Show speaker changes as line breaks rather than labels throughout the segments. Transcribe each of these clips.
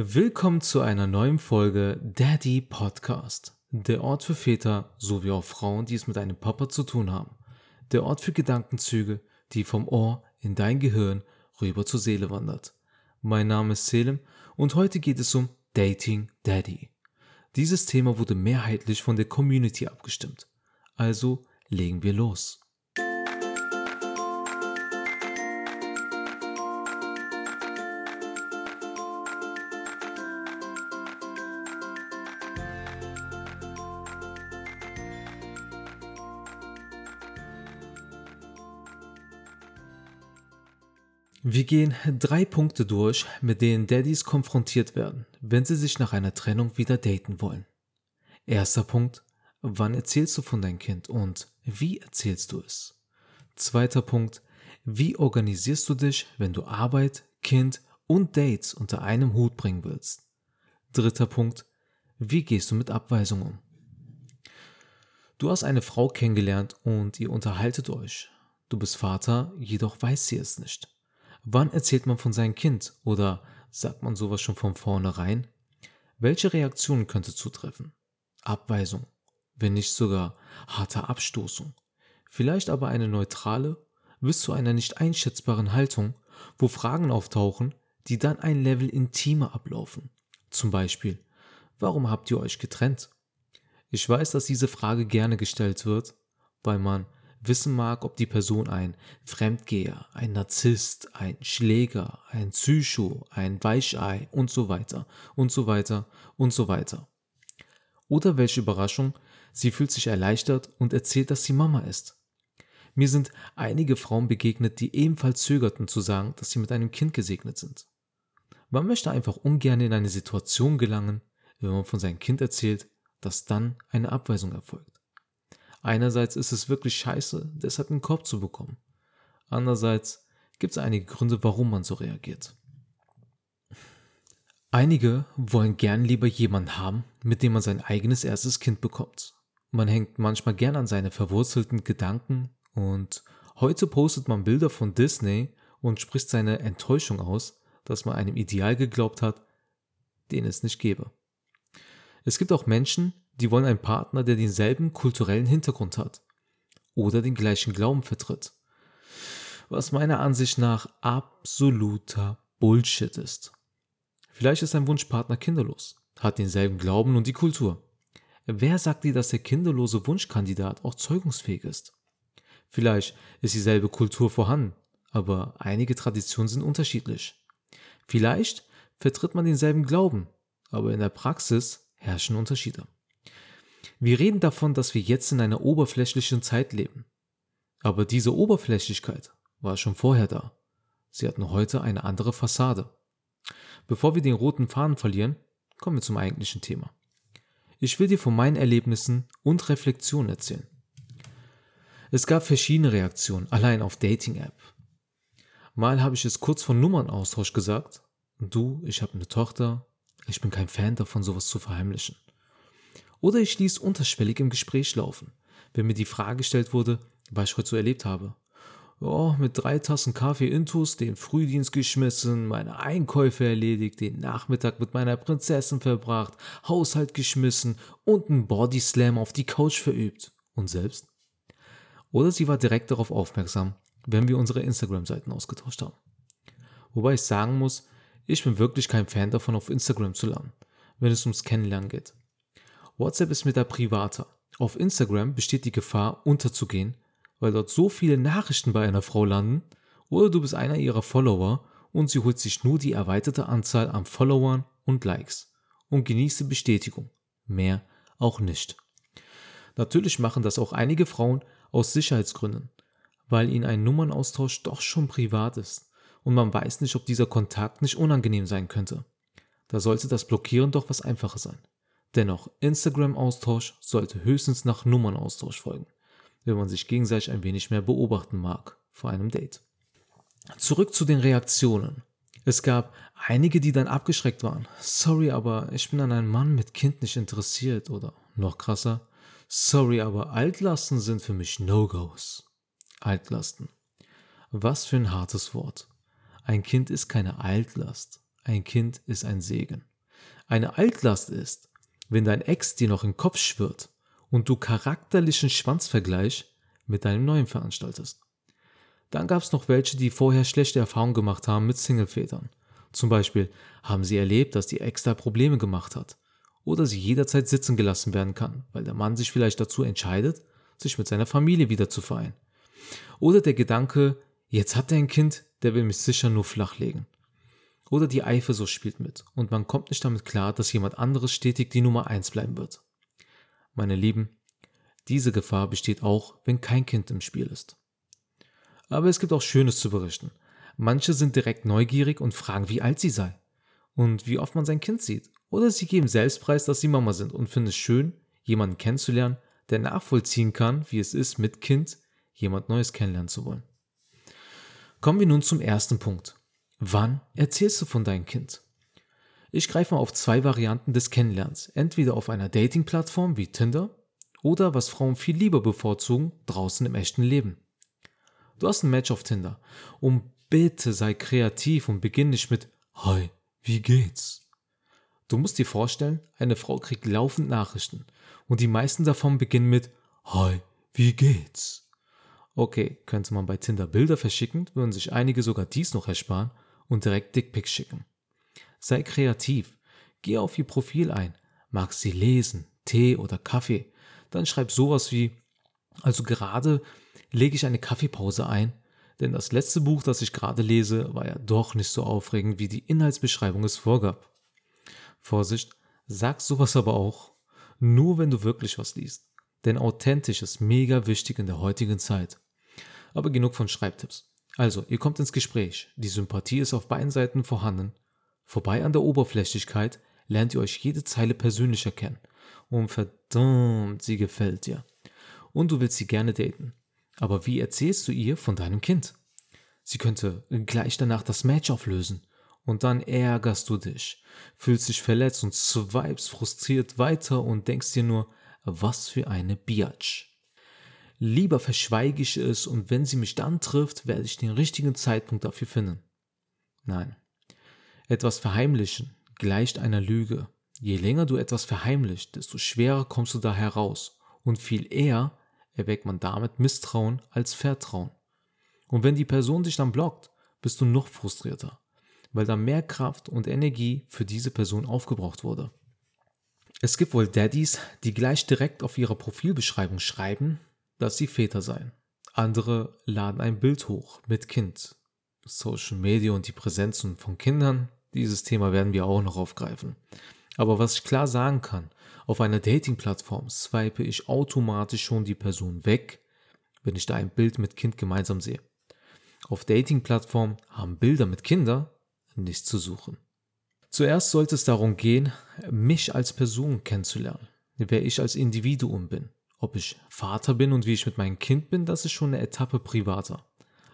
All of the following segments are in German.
Willkommen zu einer neuen Folge Daddy Podcast. Der Ort für Väter sowie auch Frauen, die es mit einem Papa zu tun haben. Der Ort für Gedankenzüge, die vom Ohr in dein Gehirn rüber zur Seele wandert. Mein Name ist Selim und heute geht es um Dating Daddy. Dieses Thema wurde mehrheitlich von der Community abgestimmt. Also legen wir los. Wir gehen drei Punkte durch, mit denen Daddys konfrontiert werden, wenn sie sich nach einer Trennung wieder daten wollen. Erster Punkt, wann erzählst du von deinem Kind und wie erzählst du es? Zweiter Punkt, wie organisierst du dich, wenn du Arbeit, Kind und Dates unter einem Hut bringen willst? Dritter Punkt, wie gehst du mit Abweisung um? Du hast eine Frau kennengelernt und ihr unterhaltet euch. Du bist Vater, jedoch weiß sie es nicht. Wann erzählt man von seinem Kind oder sagt man sowas schon von vornherein? Welche Reaktionen könnte zutreffen? Abweisung, wenn nicht sogar harte Abstoßung. Vielleicht aber eine neutrale bis zu einer nicht einschätzbaren Haltung, wo Fragen auftauchen, die dann ein Level intimer ablaufen. Zum Beispiel, warum habt ihr euch getrennt? Ich weiß, dass diese Frage gerne gestellt wird, weil man wissen mag, ob die Person ein Fremdgeher, ein Narzisst, ein Schläger, ein Psycho, ein Weichei und so weiter und so weiter und so weiter. Oder welche Überraschung, sie fühlt sich erleichtert und erzählt, dass sie Mama ist. Mir sind einige Frauen begegnet, die ebenfalls zögerten zu sagen, dass sie mit einem Kind gesegnet sind. Man möchte einfach ungern in eine Situation gelangen, wenn man von seinem Kind erzählt, dass dann eine Abweisung erfolgt. Einerseits ist es wirklich scheiße, deshalb einen Korb zu bekommen. Andererseits gibt es einige Gründe, warum man so reagiert. Einige wollen gern lieber jemanden haben, mit dem man sein eigenes erstes Kind bekommt. Man hängt manchmal gern an seine verwurzelten Gedanken und heute postet man Bilder von Disney und spricht seine Enttäuschung aus, dass man einem Ideal geglaubt hat, den es nicht gäbe. Es gibt auch Menschen, die wollen einen Partner, der denselben kulturellen Hintergrund hat oder den gleichen Glauben vertritt. Was meiner Ansicht nach absoluter Bullshit ist. Vielleicht ist ein Wunschpartner kinderlos, hat denselben Glauben und die Kultur. Wer sagt dir, dass der kinderlose Wunschkandidat auch zeugungsfähig ist? Vielleicht ist dieselbe Kultur vorhanden, aber einige Traditionen sind unterschiedlich. Vielleicht vertritt man denselben Glauben, aber in der Praxis herrschen Unterschiede. Wir reden davon, dass wir jetzt in einer oberflächlichen Zeit leben. Aber diese Oberflächlichkeit war schon vorher da. Sie hat nur heute eine andere Fassade. Bevor wir den roten Faden verlieren, kommen wir zum eigentlichen Thema. Ich will dir von meinen Erlebnissen und Reflexionen erzählen. Es gab verschiedene Reaktionen, allein auf Dating-App. Mal habe ich es kurz vor Nummernaustausch gesagt. Du, ich habe eine Tochter. Ich bin kein Fan davon, sowas zu verheimlichen. Oder ich ließ unterschwellig im Gespräch laufen, wenn mir die Frage gestellt wurde, was ich heute so erlebt habe. Oh, mit drei Tassen Kaffee intus, den Frühdienst geschmissen, meine Einkäufe erledigt, den Nachmittag mit meiner Prinzessin verbracht, Haushalt geschmissen und einen Bodyslam auf die Couch verübt. Und selbst? Oder sie war direkt darauf aufmerksam, wenn wir unsere Instagram-Seiten ausgetauscht haben. Wobei ich sagen muss, ich bin wirklich kein Fan davon, auf Instagram zu lernen, wenn es ums Kennenlernen geht. WhatsApp ist mit der privater. Auf Instagram besteht die Gefahr, unterzugehen, weil dort so viele Nachrichten bei einer Frau landen, oder du bist einer ihrer Follower und sie holt sich nur die erweiterte Anzahl an Followern und Likes und genießt die Bestätigung. Mehr auch nicht. Natürlich machen das auch einige Frauen aus Sicherheitsgründen, weil ihnen ein Nummernaustausch doch schon privat ist und man weiß nicht, ob dieser Kontakt nicht unangenehm sein könnte. Da sollte das Blockieren doch was Einfaches sein. Dennoch, Instagram-Austausch sollte höchstens nach Nummernaustausch folgen, wenn man sich gegenseitig ein wenig mehr beobachten mag vor einem Date. Zurück zu den Reaktionen. Es gab einige, die dann abgeschreckt waren. Sorry, aber ich bin an einem Mann mit Kind nicht interessiert. Oder noch krasser. Sorry, aber Altlasten sind für mich No-Gos. Altlasten. Was für ein hartes Wort. Ein Kind ist keine Altlast. ein Kind ist ein Segen. Eine Altlast ist, wenn dein Ex dir noch im Kopf schwirrt und du charakterlichen Schwanzvergleich mit deinem neuen veranstaltest. Dann gab es noch welche, die vorher schlechte Erfahrungen gemacht haben mit Singlevätern. Zum Beispiel haben sie erlebt, dass die Ex da Probleme gemacht hat. Oder sie jederzeit sitzen gelassen werden kann, weil der Mann sich vielleicht dazu entscheidet, sich mit seiner Familie wieder zu vereinen. Oder der Gedanke, jetzt hat er ein Kind, der will mich sicher nur flachlegen. Oder die Eifersucht spielt mit und man kommt nicht damit klar, dass jemand anderes stetig die Nummer eins bleiben wird. Meine Lieben, diese Gefahr besteht auch, wenn kein Kind im Spiel ist. Aber es gibt auch Schönes zu berichten. Manche sind direkt neugierig und fragen, wie alt sie sei und wie oft man sein Kind sieht. Oder sie geben selbst preis, dass sie Mama sind und finden es schön, jemanden kennenzulernen, der nachvollziehen kann, wie es ist, mit Kind jemand Neues kennenlernen zu wollen. Kommen wir nun zum ersten Punkt. Wann erzählst du von deinem Kind? Ich greife mal auf zwei Varianten des Kennenlernens. Entweder auf einer Dating-Plattform wie Tinder oder, was Frauen viel lieber bevorzugen, draußen im echten Leben. Du hast ein Match auf Tinder. Und bitte sei kreativ und beginn nicht mit Hi, wie geht's? Du musst dir vorstellen, eine Frau kriegt laufend Nachrichten und die meisten davon beginnen mit Hi, wie geht's? Okay, könnte man bei Tinder Bilder verschicken, würden sich einige sogar dies noch ersparen und direkt Dickpics schicken. Sei kreativ, geh auf ihr Profil ein, mag sie lesen, Tee oder Kaffee, dann schreib sowas wie also gerade lege ich eine Kaffeepause ein, denn das letzte Buch, das ich gerade lese, war ja doch nicht so aufregend, wie die Inhaltsbeschreibung es vorgab. Vorsicht, sag sowas aber auch nur, wenn du wirklich was liest. Denn authentisch ist mega wichtig in der heutigen Zeit. Aber genug von Schreibtipps. Also, ihr kommt ins Gespräch, die Sympathie ist auf beiden Seiten vorhanden. Vorbei an der Oberflächlichkeit lernt ihr euch jede Zeile persönlicher kennen. Und verdammt, sie gefällt dir. Und du willst sie gerne daten. Aber wie erzählst du ihr von deinem Kind? Sie könnte gleich danach das Match auflösen. Und dann ärgerst du dich, fühlst dich verletzt und swipes frustriert weiter und denkst dir nur, was für eine Biatch. Lieber verschweige ich es und wenn sie mich dann trifft, werde ich den richtigen Zeitpunkt dafür finden. Nein. Etwas verheimlichen gleicht einer Lüge. Je länger du etwas verheimlicht, desto schwerer kommst du da heraus und viel eher erweckt man damit Misstrauen als Vertrauen. Und wenn die Person dich dann blockt, bist du noch frustrierter, weil da mehr Kraft und Energie für diese Person aufgebraucht wurde. Es gibt wohl Daddys, die gleich direkt auf ihrer Profilbeschreibung schreiben, dass sie Väter seien. Andere laden ein Bild hoch mit Kind. Social Media und die Präsenzen von Kindern, dieses Thema werden wir auch noch aufgreifen. Aber was ich klar sagen kann, auf einer Dating-Plattform swipe ich automatisch schon die Person weg, wenn ich da ein Bild mit Kind gemeinsam sehe. Auf Dating-Plattformen haben Bilder mit Kindern nichts zu suchen. Zuerst sollte es darum gehen, mich als Person kennenzulernen, wer ich als Individuum bin. Ob ich Vater bin und wie ich mit meinem Kind bin, das ist schon eine Etappe privater.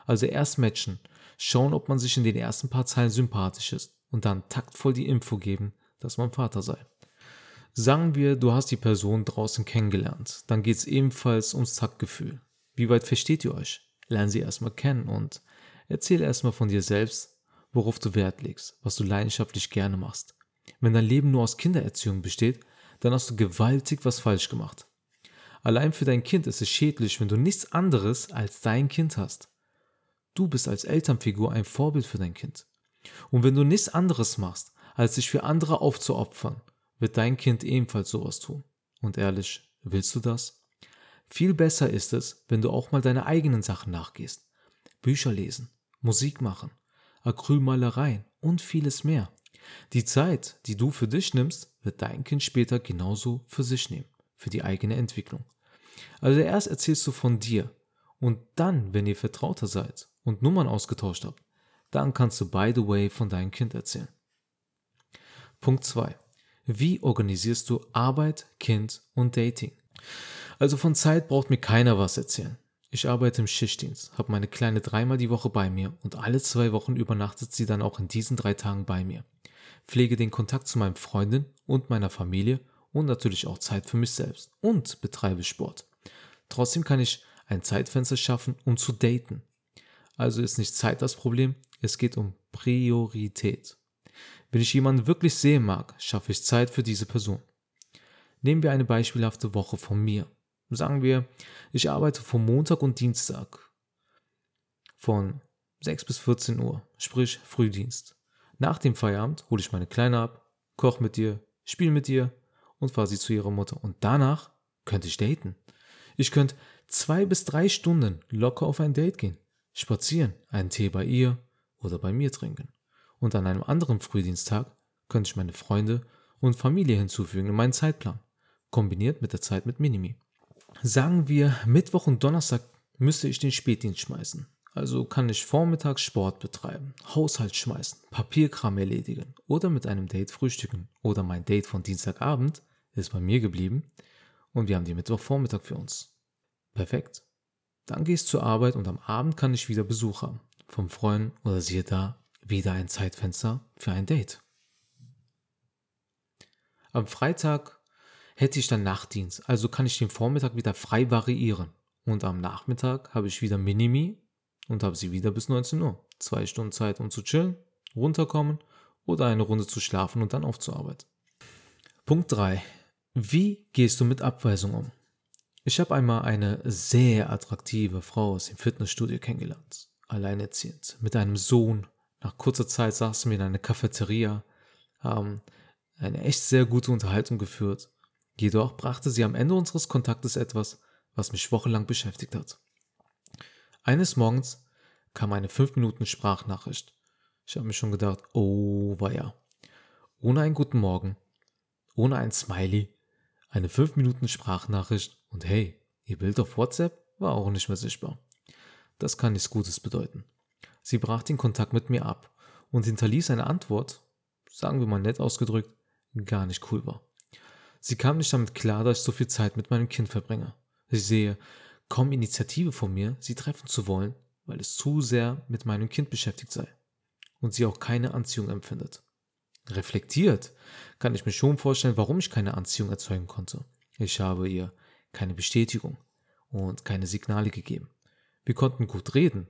Also erst matchen, schauen, ob man sich in den ersten paar Zeilen sympathisch ist und dann taktvoll die Info geben, dass man Vater sei. Sagen wir, du hast die Person draußen kennengelernt, dann geht es ebenfalls ums Taktgefühl. Wie weit versteht ihr euch? Lern sie erstmal kennen und erzähl erstmal von dir selbst, worauf du Wert legst, was du leidenschaftlich gerne machst. Wenn dein Leben nur aus Kindererziehung besteht, dann hast du gewaltig was falsch gemacht. Allein für dein Kind ist es schädlich, wenn du nichts anderes als dein Kind hast. Du bist als Elternfigur ein Vorbild für dein Kind. Und wenn du nichts anderes machst, als dich für andere aufzuopfern, wird dein Kind ebenfalls sowas tun. Und ehrlich, willst du das? Viel besser ist es, wenn du auch mal deine eigenen Sachen nachgehst. Bücher lesen, Musik machen, Acrylmalereien und vieles mehr. Die Zeit, die du für dich nimmst, wird dein Kind später genauso für sich nehmen, für die eigene Entwicklung. Also erst erzählst du von dir und dann, wenn ihr vertrauter seid und Nummern ausgetauscht habt, dann kannst du by the way von deinem Kind erzählen. Punkt 2. Wie organisierst du Arbeit, Kind und Dating? Also von Zeit braucht mir keiner was erzählen. Ich arbeite im Schichtdienst, habe meine Kleine dreimal die Woche bei mir und alle zwei Wochen übernachtet sie dann auch in diesen drei Tagen bei mir. Pflege den Kontakt zu meinen Freunden und meiner Familie und natürlich auch Zeit für mich selbst und betreibe Sport. Trotzdem kann ich ein Zeitfenster schaffen, um zu daten. Also ist nicht Zeit das Problem, es geht um Priorität. Wenn ich jemanden wirklich sehen mag, schaffe ich Zeit für diese Person. Nehmen wir eine beispielhafte Woche von mir. Sagen wir, ich arbeite von Montag und Dienstag von 6 bis 14 Uhr, sprich Frühdienst. Nach dem Feierabend hole ich meine Kleine ab, koche mit ihr, spiele mit ihr und fahre sie zu ihrer Mutter. Und danach könnte ich daten. Ich könnte zwei bis drei Stunden locker auf ein Date gehen, spazieren, einen Tee bei ihr oder bei mir trinken. Und an einem anderen Frühdiensttag könnte ich meine Freunde und Familie hinzufügen in meinen Zeitplan, kombiniert mit der Zeit mit Minimi. Sagen wir, Mittwoch und Donnerstag müsste ich den Spätdienst schmeißen. Also kann ich vormittags Sport betreiben, Haushalt schmeißen, Papierkram erledigen oder mit einem Date frühstücken. Oder mein Date von Dienstagabend ist bei mir geblieben und wir haben den Mittwochvormittag für uns. Perfekt. Dann gehe ich zur Arbeit und am Abend kann ich wieder Besuch haben. Vom Freund oder siehe da, wieder ein Zeitfenster für ein Date. Am Freitag hätte ich dann Nachtdienst, also kann ich den Vormittag wieder frei variieren. Und am Nachmittag habe ich wieder Minimi und habe sie wieder bis 19 Uhr. Zwei Stunden Zeit, um zu chillen, runterkommen oder eine Runde zu schlafen und dann aufzuarbeiten. Punkt 3. Wie gehst du mit Abweisung um? Ich habe einmal eine sehr attraktive Frau aus dem Fitnessstudio kennengelernt. Alleinerziehend, mit einem Sohn. Nach kurzer Zeit saßen wir in einer Cafeteria, haben eine echt sehr gute Unterhaltung geführt. Jedoch brachte sie am Ende unseres Kontaktes etwas, was mich wochenlang beschäftigt hat. Eines Morgens kam eine 5 Minuten Sprachnachricht. Ich habe mir schon gedacht, oh weia. Ohne einen guten Morgen, ohne ein Smiley, eine 5 Minuten Sprachnachricht und hey, ihr Bild auf WhatsApp war auch nicht mehr sichtbar. Das kann nichts Gutes bedeuten. Sie brach den Kontakt mit mir ab und hinterließ eine Antwort, sagen wir mal nett ausgedrückt, gar nicht cool war. Sie kam nicht damit klar, dass ich so viel Zeit mit meinem Kind verbringe. Ich sehe, kaum Initiative von mir, sie treffen zu wollen, weil es zu sehr mit meinem Kind beschäftigt sei und sie auch keine Anziehung empfindet. Reflektiert kann ich mir schon vorstellen, warum ich keine Anziehung erzeugen konnte. Ich habe ihr keine Bestätigung und keine Signale gegeben. Wir konnten gut reden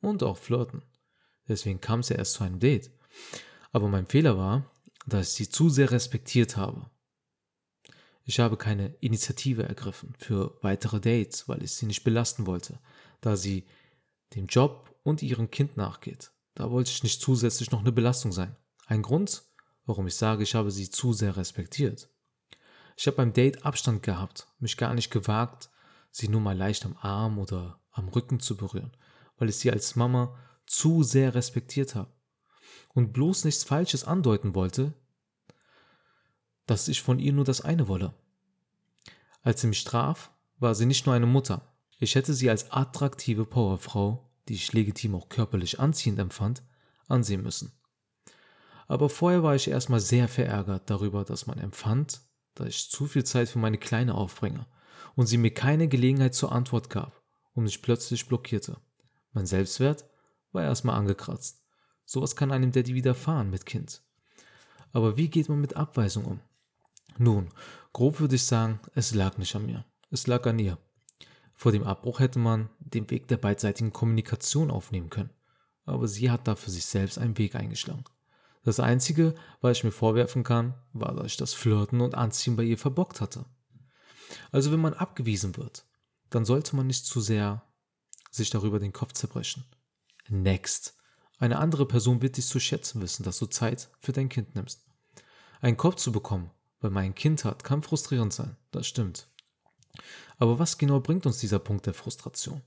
und auch flirten. Deswegen kam es ja erst zu einem Date. Aber mein Fehler war, dass ich sie zu sehr respektiert habe ich habe keine Initiative ergriffen für weitere Dates, weil ich sie nicht belasten wollte, da sie dem Job und ihrem Kind nachgeht. Da wollte ich nicht zusätzlich noch eine Belastung sein. Ein Grund, warum ich sage, ich habe sie zu sehr respektiert. Ich habe beim Date Abstand gehabt, mich gar nicht gewagt, sie nur mal leicht am Arm oder am Rücken zu berühren, weil ich sie als Mama zu sehr respektiert habe und bloß nichts Falsches andeuten wollte, dass ich von ihr nur das eine wolle. Als sie mich traf, war sie nicht nur eine Mutter. Ich hätte sie als attraktive Powerfrau, die ich legitim auch körperlich anziehend empfand, ansehen müssen. Aber vorher war ich erstmal sehr verärgert darüber, dass man empfand, dass ich zu viel Zeit für meine Kleine aufbringe und sie mir keine Gelegenheit zur Antwort gab und mich plötzlich blockierte. Mein Selbstwert war erstmal angekratzt. Sowas kann einem Daddy widerfahren mit Kind. Aber wie geht man mit Abweisung um? Nun, grob würde ich sagen, es lag nicht an mir. Es lag an ihr. Vor dem Abbruch hätte man den Weg der beidseitigen Kommunikation aufnehmen können. Aber sie hat da für sich selbst einen Weg eingeschlagen. Das Einzige, was ich mir vorwerfen kann, war, dass ich das Flirten und Anziehen bei ihr verbockt hatte. Also wenn man abgewiesen wird, dann sollte man nicht zu sehr sich darüber den Kopf zerbrechen. Next. Eine andere Person wird dich zu schätzen wissen, dass du Zeit für dein Kind nimmst. Einen Kopf zu bekommen weil man ein Kind hat, kann frustrierend sein, das stimmt. Aber was genau bringt uns dieser Punkt der Frustration?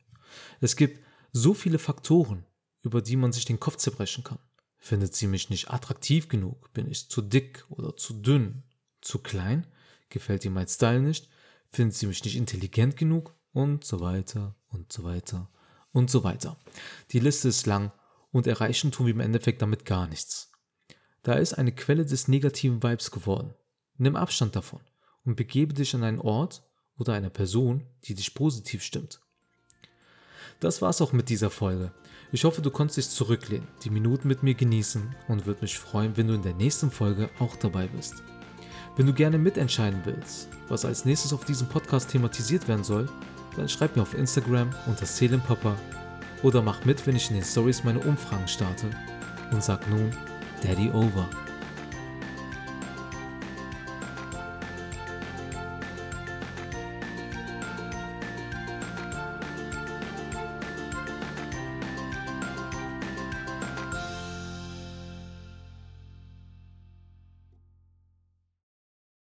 Es gibt so viele Faktoren, über die man sich den Kopf zerbrechen kann. Findet sie mich nicht attraktiv genug? Bin ich zu dick oder zu dünn? Zu klein? Gefällt ihr mein Style nicht? Findet sie mich nicht intelligent genug? Und so weiter und so weiter und so weiter. Die Liste ist lang und erreichen tun wir im Endeffekt damit gar nichts. Da ist eine Quelle des negativen Vibes geworden. Nimm Abstand davon und begebe dich an einen Ort oder eine Person, die dich positiv stimmt. Das war's auch mit dieser Folge. Ich hoffe, du konntest dich zurücklehnen, die Minuten mit mir genießen und würde mich freuen, wenn du in der nächsten Folge auch dabei bist. Wenn du gerne mitentscheiden willst, was als nächstes auf diesem Podcast thematisiert werden soll, dann schreib mir auf Instagram unter Seelenpapa oder mach mit, wenn ich in den Stories meine Umfragen starte und sag nun Daddy Over.